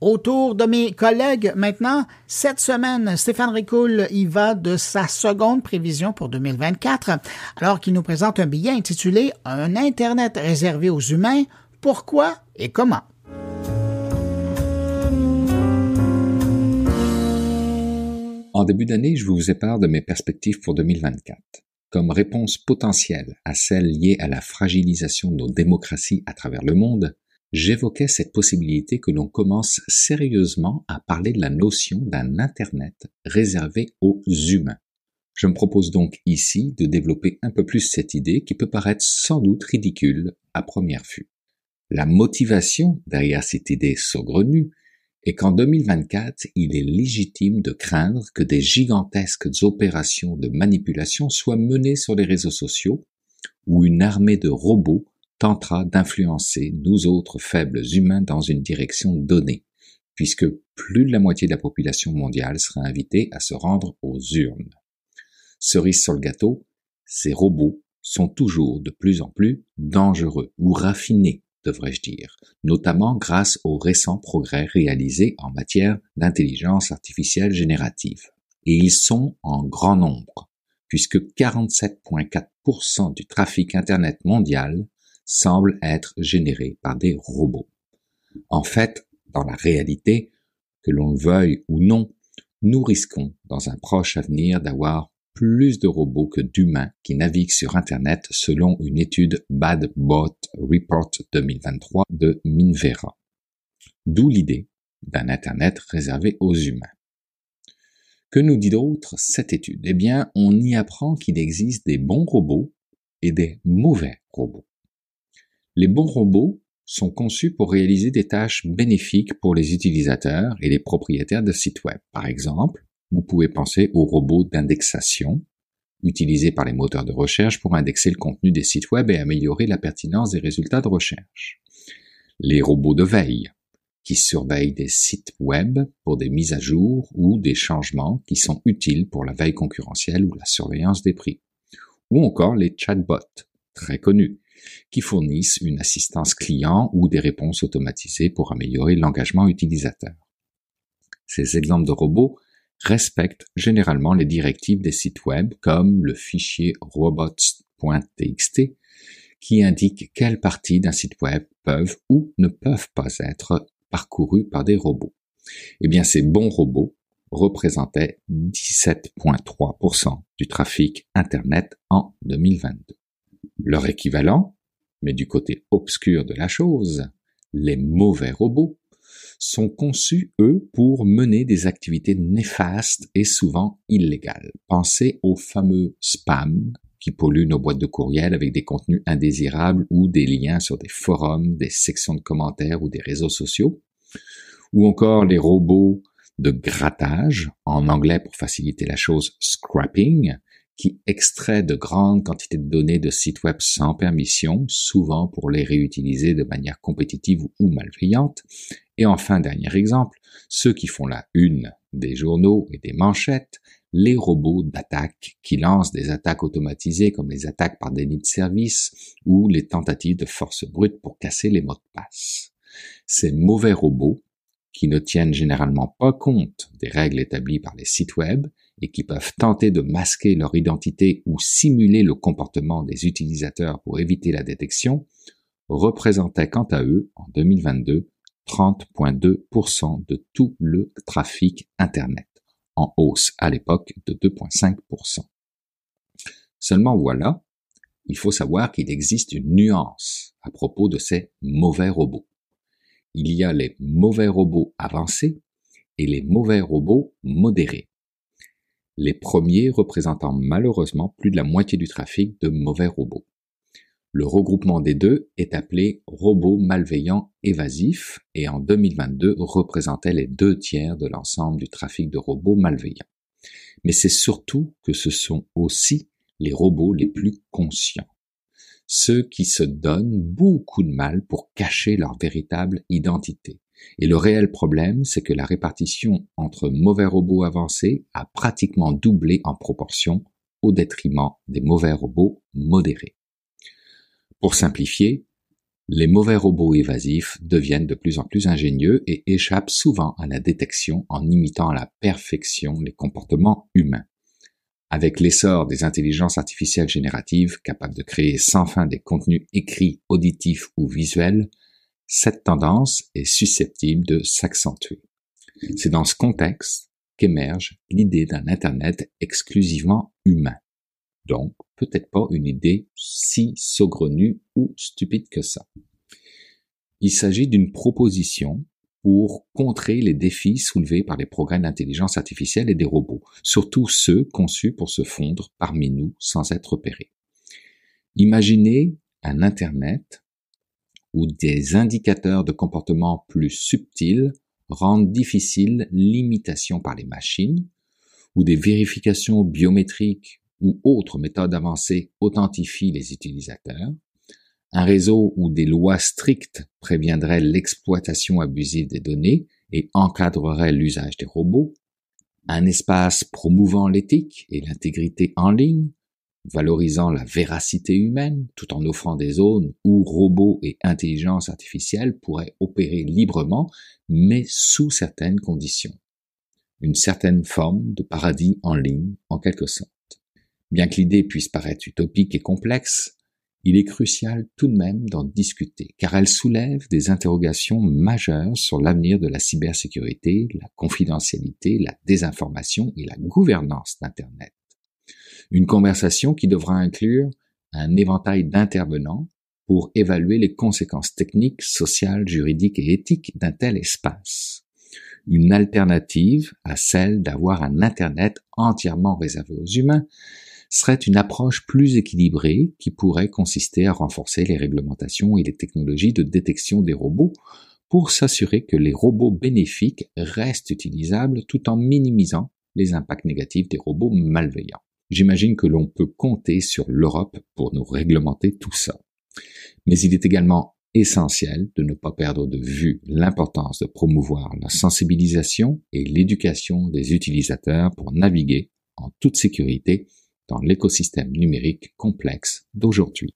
Autour de mes collègues maintenant, cette semaine, Stéphane Ricoul y va de sa seconde prévision pour 2024, alors qu'il nous présente un billet intitulé Un Internet réservé aux humains, pourquoi et comment. En début d'année, je vous épare de mes perspectives pour 2024. Comme réponse potentielle à celles liées à la fragilisation de nos démocraties à travers le monde, j'évoquais cette possibilité que l'on commence sérieusement à parler de la notion d'un Internet réservé aux humains. Je me propose donc ici de développer un peu plus cette idée qui peut paraître sans doute ridicule à première vue. La motivation derrière cette idée saugrenue est qu'en 2024, il est légitime de craindre que des gigantesques opérations de manipulation soient menées sur les réseaux sociaux, où une armée de robots tentera d'influencer nous autres faibles humains dans une direction donnée, puisque plus de la moitié de la population mondiale sera invitée à se rendre aux urnes. Cerise sur le gâteau, ces robots sont toujours de plus en plus dangereux ou raffinés, devrais-je dire, notamment grâce aux récents progrès réalisés en matière d'intelligence artificielle générative. Et ils sont en grand nombre, puisque 47,4% du trafic Internet mondial semble être généré par des robots. En fait, dans la réalité, que l'on le veuille ou non, nous risquons dans un proche avenir d'avoir plus de robots que d'humains qui naviguent sur Internet selon une étude Bad Bot Report 2023 de Minvera. D'où l'idée d'un Internet réservé aux humains. Que nous dit d'autre cette étude? Eh bien, on y apprend qu'il existe des bons robots et des mauvais robots. Les bons robots sont conçus pour réaliser des tâches bénéfiques pour les utilisateurs et les propriétaires de sites web. Par exemple, vous pouvez penser aux robots d'indexation utilisés par les moteurs de recherche pour indexer le contenu des sites web et améliorer la pertinence des résultats de recherche. Les robots de veille qui surveillent des sites web pour des mises à jour ou des changements qui sont utiles pour la veille concurrentielle ou la surveillance des prix. Ou encore les chatbots, très connus, qui fournissent une assistance client ou des réponses automatisées pour améliorer l'engagement utilisateur. Ces exemples de robots respectent généralement les directives des sites web comme le fichier robots.txt qui indique quelles parties d'un site web peuvent ou ne peuvent pas être parcourues par des robots. Eh bien, ces bons robots représentaient 17,3% du trafic Internet en 2022. Leur équivalent, mais du côté obscur de la chose, les mauvais robots, sont conçus, eux, pour mener des activités néfastes et souvent illégales. Pensez aux fameux spam qui polluent nos boîtes de courriel avec des contenus indésirables ou des liens sur des forums, des sections de commentaires ou des réseaux sociaux, ou encore les robots de grattage, en anglais pour faciliter la chose scrapping, qui extrait de grandes quantités de données de sites web sans permission, souvent pour les réutiliser de manière compétitive ou malveillante. Et enfin, dernier exemple, ceux qui font la une des journaux et des manchettes, les robots d'attaque qui lancent des attaques automatisées comme les attaques par déni de service ou les tentatives de force brute pour casser les mots de passe. Ces mauvais robots, qui ne tiennent généralement pas compte des règles établies par les sites web et qui peuvent tenter de masquer leur identité ou simuler le comportement des utilisateurs pour éviter la détection, représentaient quant à eux, en 2022, 30,2% de tout le trafic Internet, en hausse à l'époque de 2,5%. Seulement voilà, il faut savoir qu'il existe une nuance à propos de ces mauvais robots. Il y a les mauvais robots avancés et les mauvais robots modérés les premiers représentant malheureusement plus de la moitié du trafic de mauvais robots. Le regroupement des deux est appelé robots malveillants évasifs et en 2022 représentait les deux tiers de l'ensemble du trafic de robots malveillants. Mais c'est surtout que ce sont aussi les robots les plus conscients. Ceux qui se donnent beaucoup de mal pour cacher leur véritable identité et le réel problème, c'est que la répartition entre mauvais robots avancés a pratiquement doublé en proportion au détriment des mauvais robots modérés. Pour simplifier, Les mauvais robots évasifs deviennent de plus en plus ingénieux et échappent souvent à la détection en imitant à la perfection les comportements humains. Avec l'essor des intelligences artificielles génératives capables de créer sans fin des contenus écrits, auditifs ou visuels, cette tendance est susceptible de s'accentuer. C'est dans ce contexte qu'émerge l'idée d'un Internet exclusivement humain. Donc, peut-être pas une idée si saugrenue ou stupide que ça. Il s'agit d'une proposition pour contrer les défis soulevés par les progrès d'intelligence artificielle et des robots, surtout ceux conçus pour se fondre parmi nous sans être repérés. Imaginez un Internet où des indicateurs de comportement plus subtils rendent difficile l'imitation par les machines, où des vérifications biométriques ou autres méthodes avancées authentifient les utilisateurs, un réseau où des lois strictes préviendraient l'exploitation abusive des données et encadreraient l'usage des robots, un espace promouvant l'éthique et l'intégrité en ligne, valorisant la véracité humaine tout en offrant des zones où robots et intelligence artificielle pourraient opérer librement, mais sous certaines conditions. Une certaine forme de paradis en ligne, en quelque sorte. Bien que l'idée puisse paraître utopique et complexe, il est crucial tout de même d'en discuter, car elle soulève des interrogations majeures sur l'avenir de la cybersécurité, la confidentialité, la désinformation et la gouvernance d'Internet. Une conversation qui devra inclure un éventail d'intervenants pour évaluer les conséquences techniques, sociales, juridiques et éthiques d'un tel espace. Une alternative à celle d'avoir un Internet entièrement réservé aux humains, serait une approche plus équilibrée qui pourrait consister à renforcer les réglementations et les technologies de détection des robots pour s'assurer que les robots bénéfiques restent utilisables tout en minimisant les impacts négatifs des robots malveillants. J'imagine que l'on peut compter sur l'Europe pour nous réglementer tout ça. Mais il est également essentiel de ne pas perdre de vue l'importance de promouvoir la sensibilisation et l'éducation des utilisateurs pour naviguer en toute sécurité dans l'écosystème numérique complexe d'aujourd'hui.